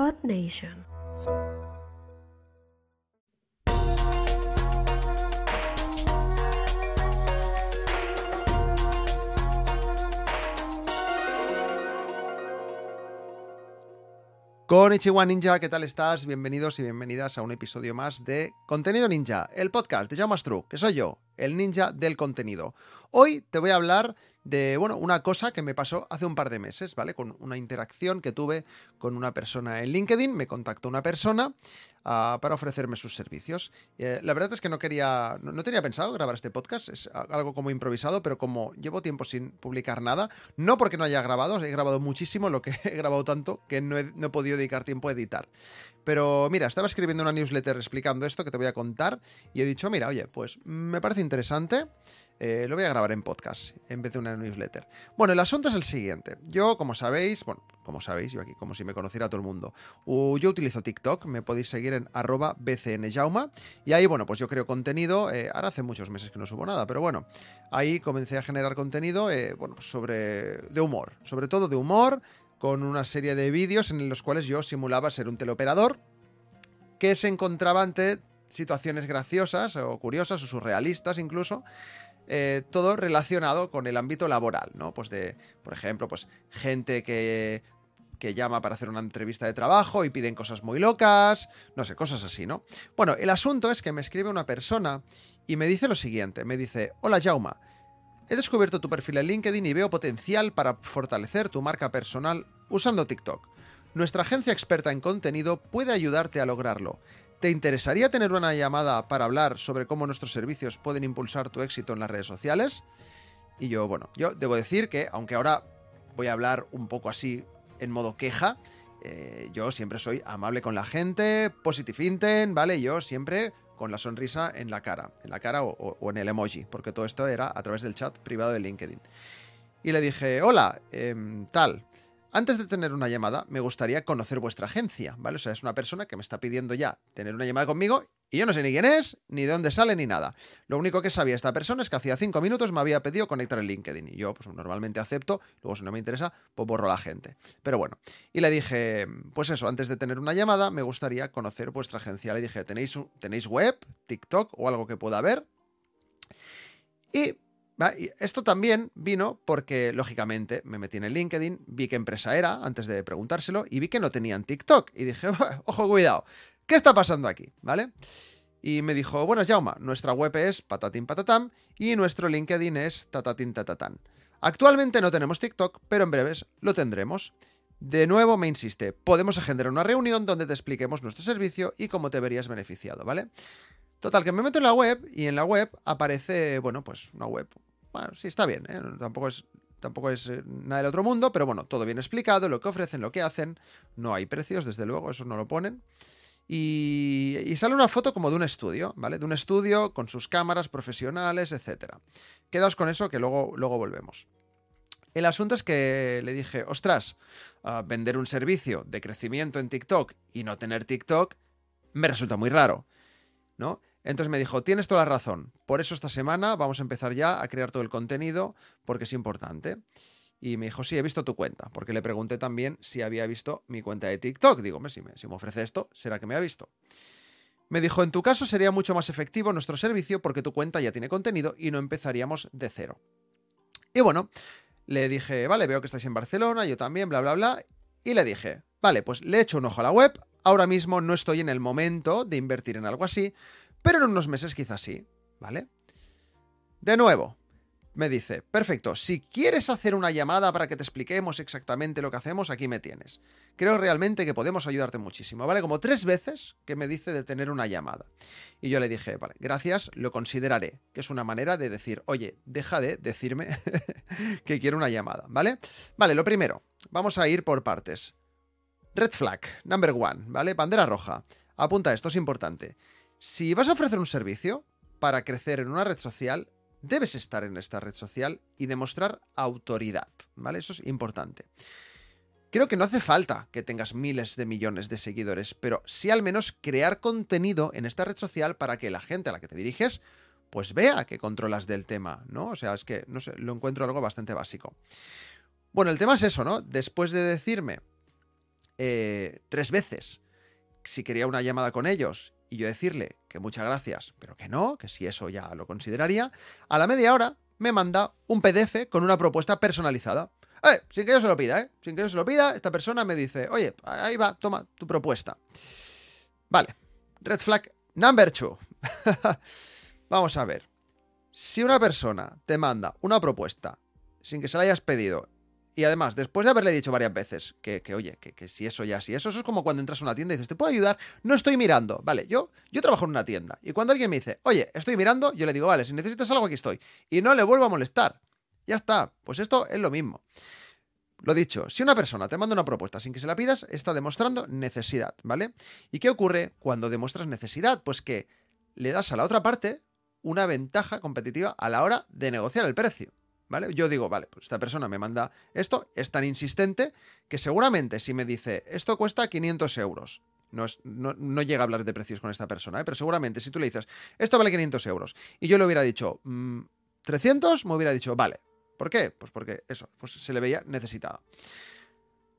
Earth Nation. Konnichiwa Ninja, ¿qué tal estás? Bienvenidos y bienvenidas a un episodio más de Contenido Ninja, el podcast de Jaume True, que soy yo, el ninja del contenido. Hoy te voy a hablar de, bueno, una cosa que me pasó hace un par de meses, ¿vale? Con una interacción que tuve con una persona en LinkedIn, me contactó una persona ah, para ofrecerme sus servicios. Eh, la verdad es que no quería, no, tenía pensado grabar este podcast, es algo como improvisado, pero como llevo tiempo sin publicar nada, no porque no haya grabado, he grabado muchísimo, lo que he grabado tanto que no no he podido dedicar tiempo a editar. Pero mira, estaba escribiendo una newsletter explicando esto que te voy a contar y he dicho, mira, oye, pues me parece interesante, eh, lo voy a grabar en podcast en vez de una newsletter. Bueno, el asunto es el siguiente. Yo, como sabéis, bueno, como sabéis, yo aquí como si me conociera todo el mundo, yo utilizo TikTok, me podéis seguir en arroba bcnjauma y ahí, bueno, pues yo creo contenido, eh, ahora hace muchos meses que no subo nada, pero bueno, ahí comencé a generar contenido, eh, bueno, pues sobre, de humor, sobre todo de humor, con una serie de vídeos en los cuales yo simulaba ser un teleoperador que se encontraba ante situaciones graciosas o curiosas o surrealistas incluso, eh, todo relacionado con el ámbito laboral, ¿no? Pues de, por ejemplo, pues gente que, que llama para hacer una entrevista de trabajo y piden cosas muy locas, no sé, cosas así, ¿no? Bueno, el asunto es que me escribe una persona y me dice lo siguiente, me dice, hola Jauma, he descubierto tu perfil en LinkedIn y veo potencial para fortalecer tu marca personal usando TikTok. Nuestra agencia experta en contenido puede ayudarte a lograrlo. ¿Te interesaría tener una llamada para hablar sobre cómo nuestros servicios pueden impulsar tu éxito en las redes sociales? Y yo, bueno, yo debo decir que, aunque ahora voy a hablar un poco así en modo queja, eh, yo siempre soy amable con la gente, positive intent, ¿vale? Yo siempre con la sonrisa en la cara, en la cara o, o- en el emoji, porque todo esto era a través del chat privado de LinkedIn. Y le dije, hola, em, tal, antes de tener una llamada, me gustaría conocer vuestra agencia, ¿vale? O sea, es una persona que me está pidiendo ya tener una llamada conmigo y yo no sé ni quién es, ni de dónde sale, ni nada. Lo único que sabía esta persona es que hacía cinco minutos me había pedido conectar el LinkedIn y yo, pues normalmente acepto, luego si no me interesa, pues borro a la gente. Pero bueno, y le dije, pues eso, antes de tener una llamada, me gustaría conocer vuestra agencia. Le dije, ¿tenéis, ¿tenéis web, TikTok o algo que pueda ver? Y Esto también vino porque, lógicamente, me metí en el LinkedIn, vi qué empresa era antes de preguntárselo y vi que no tenían TikTok. Y dije, ojo, cuidado, ¿qué está pasando aquí? ¿Vale? Y me dijo, bueno, Jauma, nuestra web es patatín patatam y nuestro LinkedIn es tatatín tatatán. Actualmente no tenemos TikTok, pero en breves lo tendremos. De nuevo me insiste, podemos agendar una reunión donde te expliquemos nuestro servicio y cómo te verías beneficiado, ¿vale? Total, que me meto en la web y en la web aparece, bueno, pues una web. Bueno, sí, está bien, ¿eh? Tampoco es, tampoco es eh, nada del otro mundo, pero bueno, todo bien explicado, lo que ofrecen, lo que hacen. No hay precios, desde luego, eso no lo ponen. Y, y sale una foto como de un estudio, ¿vale? De un estudio con sus cámaras profesionales, etc. Quedaos con eso que luego, luego volvemos. El asunto es que le dije, ostras, ah, vender un servicio de crecimiento en TikTok y no tener TikTok me resulta muy raro, ¿no? Entonces me dijo, tienes toda la razón, por eso esta semana vamos a empezar ya a crear todo el contenido porque es importante. Y me dijo, sí, he visto tu cuenta, porque le pregunté también si había visto mi cuenta de TikTok. Digo, "Hombre, si me, si me ofrece esto, será que me ha visto. Me dijo, en tu caso sería mucho más efectivo nuestro servicio porque tu cuenta ya tiene contenido y no empezaríamos de cero. Y bueno, le dije, vale, veo que estáis en Barcelona, yo también, bla, bla, bla. Y le dije, vale, pues le echo un ojo a la web. Ahora mismo no estoy en el momento de invertir en algo así, pero en unos meses quizás sí, ¿vale? De nuevo, me dice, perfecto, si quieres hacer una llamada para que te expliquemos exactamente lo que hacemos, aquí me tienes. Creo realmente que podemos ayudarte muchísimo, ¿vale? Como tres veces que me dice de tener una llamada. Y yo le dije, vale, gracias, lo consideraré, que es una manera de decir, oye, deja de decirme que quiero una llamada, ¿vale? Vale, lo primero, vamos a ir por partes. Red flag, number one, ¿vale? Bandera roja. Apunta esto, es importante. Si vas a ofrecer un servicio para crecer en una red social, debes estar en esta red social y demostrar autoridad, ¿vale? Eso es importante. Creo que no hace falta que tengas miles de millones de seguidores, pero sí al menos crear contenido en esta red social para que la gente a la que te diriges pues vea que controlas del tema, ¿no? O sea, es que, no lo encuentro algo bastante básico. Bueno, el tema es eso, ¿no? Después de decirme eh, tres veces si quería una llamada con ellos y yo decirle que muchas gracias, pero que no, que si eso ya lo consideraría, a la media hora me manda un PDF con una propuesta personalizada. Eh, sin que yo se lo pida, ¿eh? Sin que yo se lo pida, esta persona me dice, oye, ahí va, toma tu propuesta. Vale, red flag number two. Vamos a ver. Si una persona te manda una propuesta sin que se la hayas pedido y además, después de haberle dicho varias veces que, oye, que, si eso ya, si eso, eso es como cuando entras a una tienda y dices, ¿te puedo ayudar? No estoy mirando. Vale, yo, yo trabajo en una tienda. Y cuando alguien me dice, oye, estoy mirando, yo le digo, vale, si necesitas algo, aquí estoy. Y no le vuelvo a molestar. Ya está. Pues esto es lo mismo. Lo dicho, si una persona te manda una propuesta sin que se la pidas, está demostrando necesidad, ¿vale? ¿Y qué ocurre cuando demuestras necesidad? Pues que le das a la otra parte una ventaja competitiva a la hora de negociar el precio. ¿Vale? Yo digo, vale, pues esta persona me manda esto, es tan insistente que seguramente si me dice, esto cuesta 500 euros, no, no, llega a hablar de precios con esta persona, ¿eh? pero seguramente si tú le dices, esto vale 500 euros, y yo le hubiera dicho, 300, mm, me hubiera dicho, vale. ¿Por qué? Pues porque eso, pues se le veía necesitado.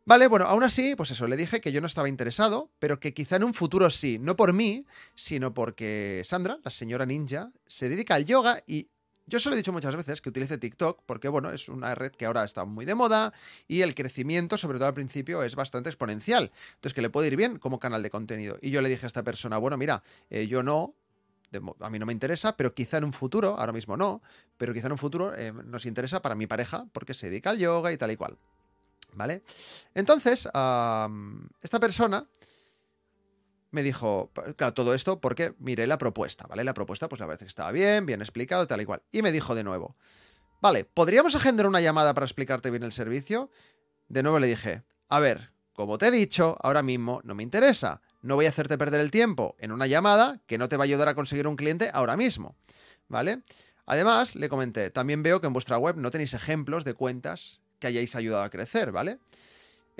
Vale, bueno, aún así, pues eso, le dije que yo no estaba interesado, pero que quizá en un futuro sí, no por mí, sino porque Sandra, la señora ninja, se dedica al yoga y yo se lo he dicho muchas veces que utilice TikTok porque, bueno, es una red que ahora está muy de moda y el crecimiento, sobre todo al principio, es bastante exponencial. Entonces, que le puede ir bien como canal de contenido. Y yo le dije a esta persona, bueno, mira, eh, yo no, a mí no me interesa, pero quizá en un futuro, ahora mismo no, pero quizá en un futuro eh, nos interesa para mi pareja porque se dedica al yoga y tal y cual. ¿Vale? Entonces, esta persona me dijo, claro, todo esto porque miré la propuesta, ¿vale? La propuesta, pues la verdad que estaba bien, bien explicado, tal y cual. Y me dijo de nuevo, vale, ¿podríamos agendar una llamada para explicarte bien el servicio? De nuevo le dije, a ver, como te he dicho, ahora mismo no me interesa. No voy a hacerte perder el tiempo en una llamada que no te va a ayudar a conseguir un cliente ahora mismo, ¿vale? Además, le comenté, también veo que en vuestra web no tenéis ejemplos de cuentas que hayáis ayudado a crecer, ¿vale?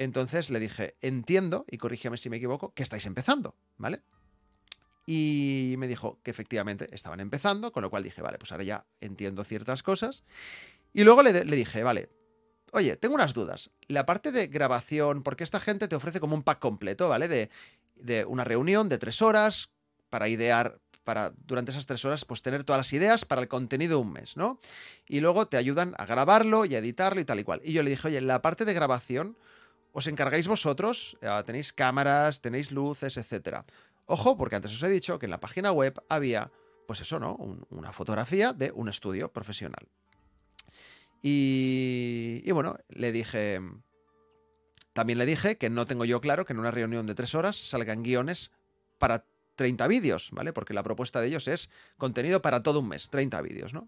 Entonces le dije, entiendo, y corrígeme si me equivoco, que estáis empezando, ¿vale? Y me dijo que efectivamente estaban empezando, con lo cual dije, vale, pues ahora ya entiendo ciertas cosas. Y luego le, dije, vale, oye, tengo unas dudas. La parte de grabación, porque esta gente te ofrece como un pack completo, ¿vale? De, de una reunión de tres horas para idear para durante esas tres horas pues tener todas las ideas para el contenido de un mes, ¿no? Y luego te ayudan a grabarlo y a editarlo y tal y cual. Y yo le dije, oye, la parte de grabación, os encargáis vosotros, eh, tenéis cámaras, tenéis luces, etcétera. Ojo, porque antes os he dicho que en la página web había, pues eso, ¿no? una fotografía de un estudio profesional. Y, y, bueno, le dije. También le dije que no tengo yo claro que en una reunión de tres horas salgan guiones para 30 vídeos, ¿vale? Porque la propuesta de ellos es contenido para todo un mes, 30 vídeos, ¿no?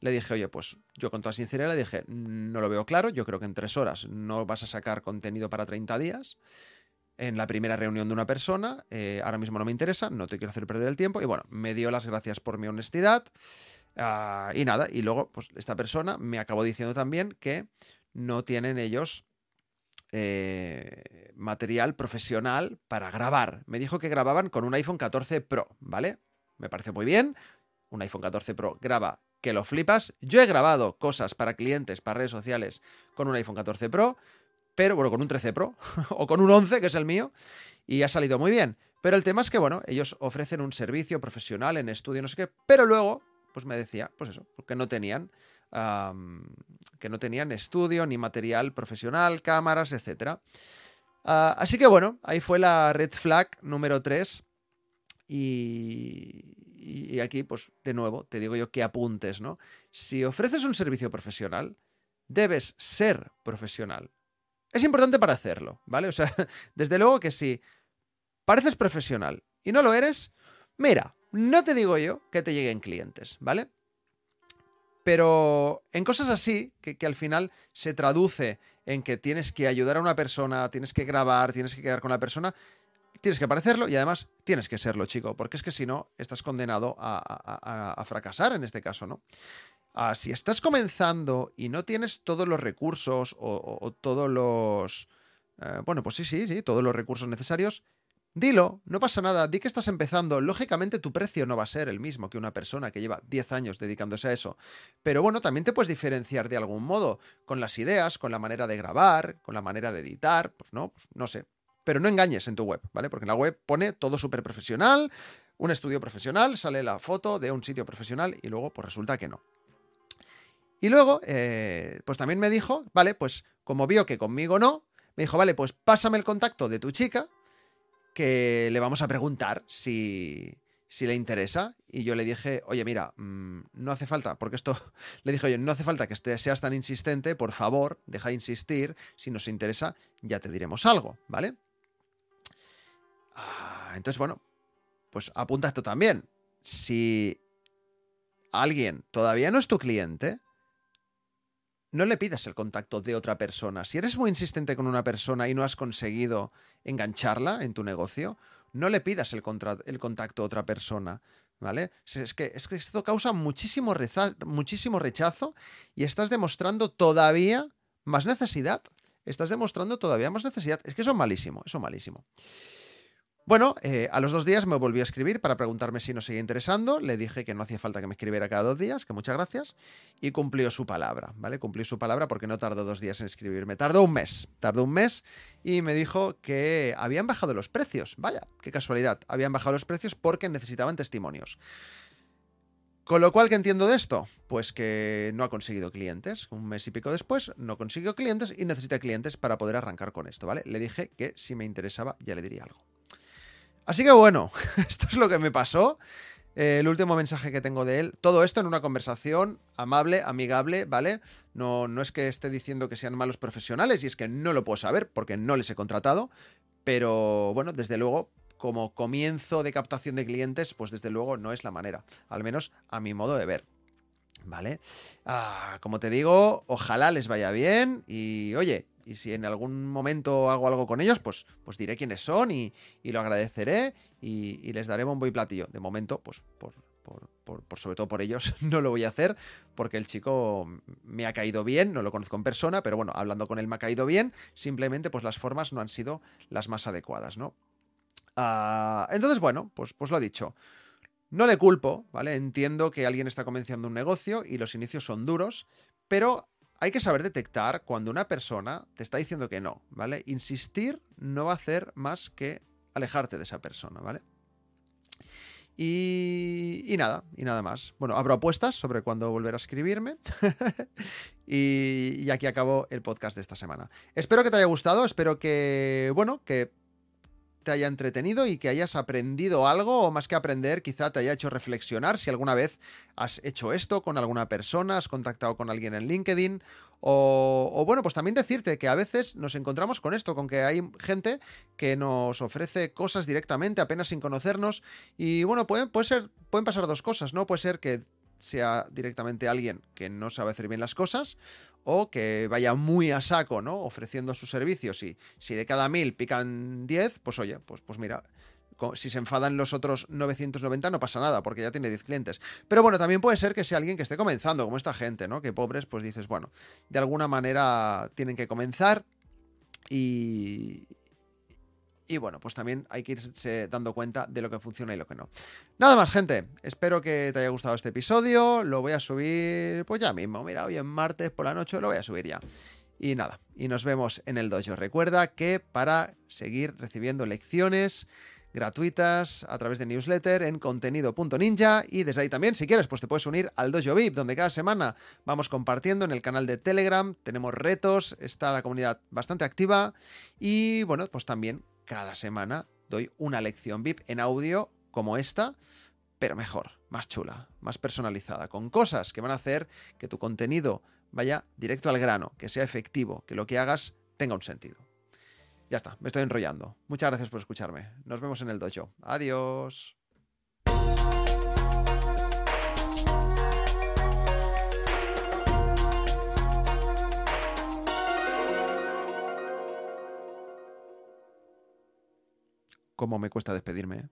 Le dije, oye, pues yo con toda sinceridad le dije, no lo veo claro, yo creo que en tres horas no vas a sacar contenido para 30 días. En la primera reunión de una persona, eh, ahora mismo no me interesa, no te quiero hacer perder el tiempo. Y bueno, me dio las gracias por mi honestidad. Ah, y nada, y luego, pues esta persona me acabó diciendo también que no tienen ellos eh, material profesional para grabar. Me dijo que grababan con un iPhone 14 Pro, ¿vale? Me parece muy bien. Un iPhone 14 Pro graba que lo flipas. Yo he grabado cosas para clientes, para redes sociales con un iPhone 14 Pro, pero bueno, con un 13 Pro o con un 11, que es el mío, y ha salido muy bien. Pero el tema es que, bueno, ellos ofrecen un servicio profesional en estudio, no sé qué, pero luego, pues me decía, pues eso, porque no tenían, que no tenían estudio ni material profesional, cámaras, etc. Ah, así que bueno, ahí fue la red flag número 3 y, y, aquí, pues, de nuevo, te digo yo que apuntes, ¿no? Si ofreces un servicio profesional, debes ser profesional. Es importante para hacerlo, ¿vale? O sea, desde luego que si pareces profesional y no lo eres, mira, no te digo yo que te lleguen clientes, ¿vale? Pero en cosas así, que, que, al final se traduce en que tienes que ayudar a una persona, tienes que grabar, tienes que quedar con la persona, tienes que parecerlo y además tienes que serlo, chico, porque es que si no, estás condenado a, fracasar en este caso, ¿no? Ah, si estás comenzando y no tienes todos los recursos o, todos los... Eh, bueno, pues sí, sí, sí, todos los recursos necesarios, dilo, no pasa nada, di que estás empezando. Lógicamente tu precio no va a ser el mismo que una persona que lleva 10 años dedicándose a eso. Pero bueno, también te puedes diferenciar de algún modo con las ideas, con la manera de grabar, con la manera de editar, pues no, pues no sé pero no engañes en tu web, ¿vale? Porque en la web pone todo súper profesional, un estudio profesional, sale la foto de un sitio profesional y luego pues resulta que no. Y luego, eh, pues también me dijo, vale, pues como vio que conmigo no, me dijo, vale, pues pásame el contacto de tu chica, que le vamos a preguntar si, si le interesa. Y yo le dije, oye, mira, mm, no hace falta, porque esto, le dije, oye, no hace falta que esté, seas tan insistente, por favor, deja de insistir, si nos interesa, ya te diremos algo, ¿vale? Ah, entonces, bueno, pues apunta esto también. Si alguien todavía no es tu cliente, no le pidas el contacto de otra persona. Si eres muy insistente con una persona y no has conseguido engancharla en tu negocio, no le pidas el, contacto a otra persona. ¿Vale? Es que, es que esto causa muchísimo, muchísimo rechazo y estás demostrando todavía más necesidad. Estás demostrando todavía más necesidad. Es que eso es malísimo, eso es malísimo. Bueno, eh, a los dos días me volvió a escribir para preguntarme si nos seguía interesando. Le dije que no hacía falta que me escribiera cada dos días, que muchas gracias. Y cumplió su palabra, ¿vale? Cumplió su palabra porque no tardó dos días en escribirme. Tardó un mes, tardó un mes y me dijo que habían bajado los precios. Vaya, qué casualidad. Habían bajado los precios porque necesitaban testimonios. Con lo cual, ¿qué entiendo de esto? Pues que no ha conseguido clientes. Un mes y pico después, no consiguió clientes y necesita clientes para poder arrancar con esto, ¿vale? Le dije que si me interesaba ya le diría algo. Así que bueno, esto es lo que me pasó. Eh, el último mensaje que tengo de él. Todo esto en una conversación amable, amigable, ¿vale? No, no es que esté diciendo que sean malos profesionales y es que no lo puedo saber porque no les he contratado. Pero bueno, desde luego, como comienzo de captación de clientes, pues desde luego no es la manera. Al menos a mi modo de ver. ¿Vale? Ah, como te digo, ojalá les vaya bien y oye, y si en algún momento hago algo con ellos, pues, pues diré quiénes son y, lo agradeceré y, les daré bombo y platillo. De momento, pues por, por, sobre todo por ellos, no lo voy a hacer porque el chico me ha caído bien, no lo conozco en persona, pero bueno, hablando con él me ha caído bien, simplemente pues las formas no han sido las más adecuadas, ¿no? Ah, entonces, bueno, pues, pues lo dicho. No le culpo, ¿vale? Entiendo que alguien está comenzando un negocio y los inicios son duros, pero hay que saber detectar cuando una persona te está diciendo que no, ¿vale? Insistir no va a hacer más que alejarte de esa persona, ¿vale? Y, nada, y nada más. Bueno, abro apuestas sobre cuándo volver a escribirme. y, y, aquí acabo el podcast de esta semana. Espero que te haya gustado, espero que, bueno, que te haya entretenido y que hayas aprendido algo o más que aprender, quizá te haya hecho reflexionar si alguna vez has hecho esto con alguna persona, has contactado con alguien en LinkedIn o, bueno, pues también decirte que a veces nos encontramos con esto, con que hay gente que nos ofrece cosas directamente apenas sin conocernos y bueno, pueden, puede ser, pueden pasar dos cosas, ¿no? Puede ser que sea directamente alguien que no sabe hacer bien las cosas o que vaya muy a saco, ¿no? Ofreciendo sus servicios y si de cada mil pican 10, pues oye, pues, pues mira, si se enfadan los otros 990 no pasa nada, porque ya tiene 10 clientes. Pero bueno, también puede ser que sea alguien que esté comenzando, como esta gente, ¿no? Que pobres, pues dices, bueno, de alguna manera tienen que comenzar y, y bueno, pues también hay que irse dando cuenta de lo que funciona y lo que no. Nada más, gente. Espero que te haya gustado este episodio. Lo voy a subir pues ya mismo. Mira, hoy en martes por la noche lo voy a subir ya. Y nada, y nos vemos en el dojo. Recuerda que para seguir recibiendo lecciones gratuitas a través de newsletter en contenido.ninja y desde ahí también, si quieres, pues te puedes unir al Dojo VIP, donde cada semana vamos compartiendo en el canal de Telegram, tenemos retos, está la comunidad bastante activa y bueno, pues también cada semana doy una lección VIP en audio como esta, pero mejor, más chula, más personalizada, con cosas que van a hacer que tu contenido vaya directo al grano, que sea efectivo, que lo que hagas tenga un sentido. Ya está, me estoy enrollando. Muchas gracias por escucharme. Nos vemos en el dojo. Adiós. Cómo me cuesta despedirme. ¿eh?